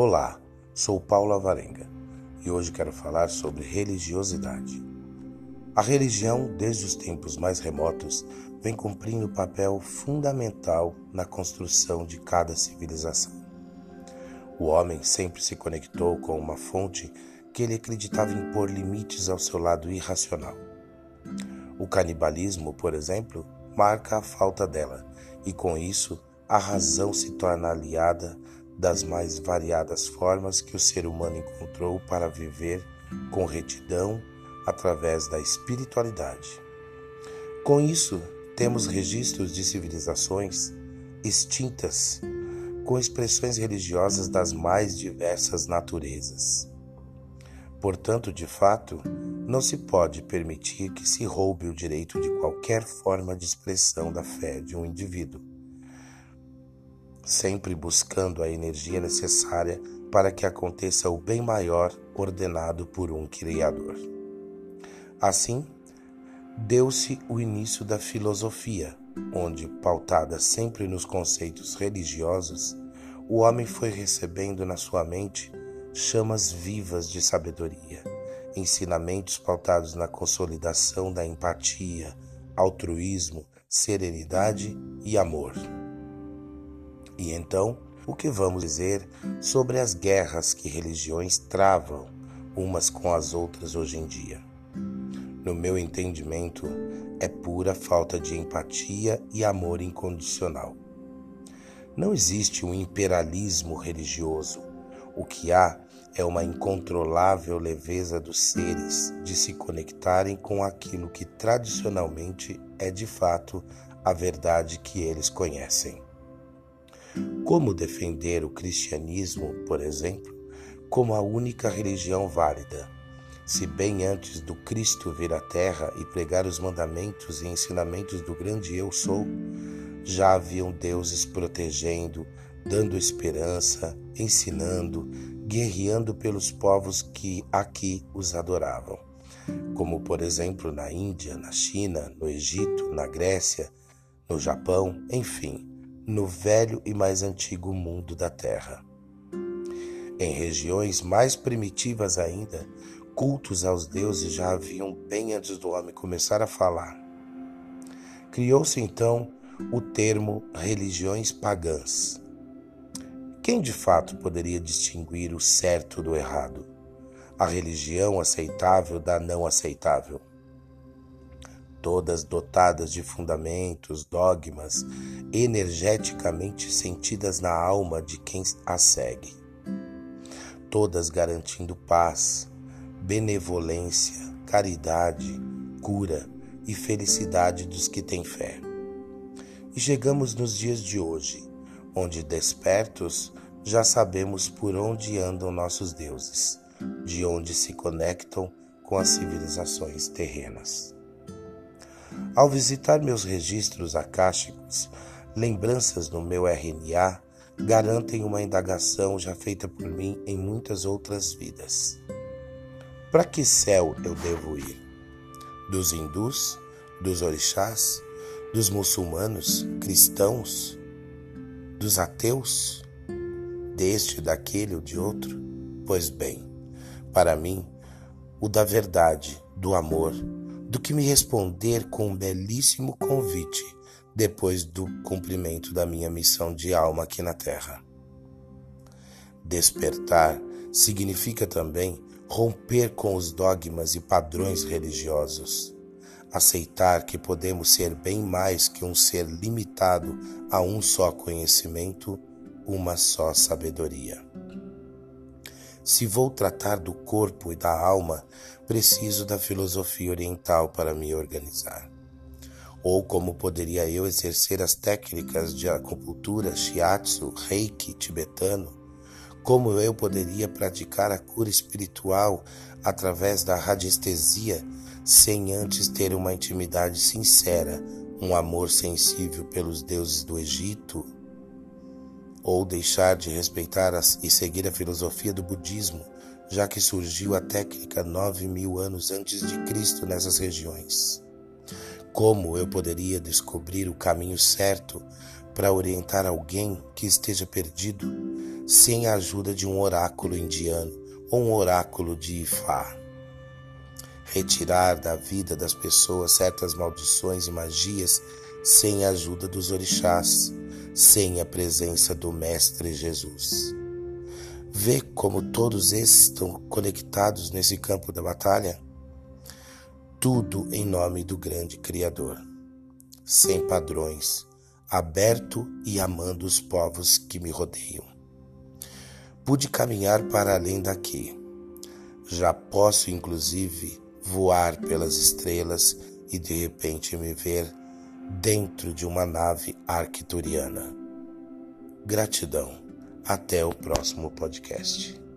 Olá, sou Paulo Avarenga e hoje quero falar sobre religiosidade. A religião, desde os tempos mais remotos, vem cumprindo papel fundamental na construção de cada civilização. O homem sempre se conectou com uma fonte que ele acreditava impor limites ao seu lado irracional. O canibalismo, por exemplo, marca a falta dela, e com isso a razão se torna aliada das mais variadas formas que o ser humano encontrou para viver com retidão através da espiritualidade. Com isso, temos registros de civilizações extintas com expressões religiosas das mais diversas naturezas. Portanto, de fato, não se pode permitir que se roube o direito de qualquer forma de expressão da fé de um indivíduo sempre buscando a energia necessária para que aconteça o bem maior ordenado por um Criador. Assim, deu-se o início da filosofia, onde, pautada sempre nos conceitos religiosos, o homem foi recebendo na sua mente chamas vivas de sabedoria, ensinamentos pautados na consolidação da empatia, altruísmo, serenidade e amor. E então, o que vamos dizer sobre as guerras que religiões travam umas com as outras hoje em dia? No meu entendimento, é pura falta de empatia e amor incondicional. Não existe um imperialismo religioso. O que há é uma incontrolável leveza dos seres de se conectarem com aquilo que tradicionalmente é de fato a verdade que eles conhecem. Como defender o cristianismo, por exemplo, como a única religião válida? Se bem antes do Cristo vir à Terra e pregar os mandamentos e ensinamentos do grande Eu Sou, já haviam deuses protegendo, dando esperança, ensinando, guerreando pelos povos que aqui os adoravam. Como, por exemplo, na Índia, na China, no Egito, na Grécia, no Japão, enfim no velho e mais antigo mundo da Terra. Em regiões mais primitivas ainda, cultos aos deuses já haviam bem antes do homem começar a falar. Criou-se então o termo religiões pagãs. Quem de fato poderia distinguir o certo do errado, a religião aceitável da não aceitável? Todas dotadas de fundamentos, dogmas, energeticamente sentidas na alma de quem a segue. Todas garantindo paz, benevolência, caridade, cura e felicidade dos que têm fé. E chegamos nos dias de hoje, onde despertos já sabemos por onde andam nossos deuses, de onde se conectam com as civilizações terrenas. Ao visitar meus registros akáshicos, lembranças no meu RNA garantem uma indagação já feita por mim em muitas outras vidas. Para que céu eu devo ir? Dos hindus, dos orixás, dos muçulmanos, cristãos, dos ateus, deste, daquele ou de outro? Pois bem, para mim, o da verdade, do amor, do que me responder com um belíssimo convite depois do cumprimento da minha missão de alma aqui na Terra. Despertar significa também romper com os dogmas e padrões religiosos, aceitar que podemos ser bem mais que um ser limitado a um só conhecimento, uma só sabedoria. Se vou tratar do corpo e da alma, preciso da filosofia oriental para me organizar. Ou como poderia eu exercer as técnicas de acupuntura, shiatsu, reiki tibetano? Como eu poderia praticar a cura espiritual através da radiestesia sem antes ter uma intimidade sincera, um amor sensível pelos deuses do Egito, ou deixar de respeitar as, e seguir a filosofia do budismo, já que surgiu a técnica nove mil anos antes de Cristo nessas regiões. Como eu poderia descobrir o caminho certo para orientar alguém que esteja perdido, sem a ajuda de um oráculo indiano ou um oráculo de Ifá. Retirar da vida das pessoas certas maldições e magias sem a ajuda dos orixás, sem a presença do Mestre Jesus. Vê como todos esses estão conectados nesse campo da batalha? Tudo em nome do grande Criador, sem padrões, aberto e amando os povos que me rodeiam. Pude caminhar para além daqui. Já posso, inclusive, voar pelas estrelas e de repente me ver dentro de uma nave arcturiana. Gratidão. Até o próximo podcast.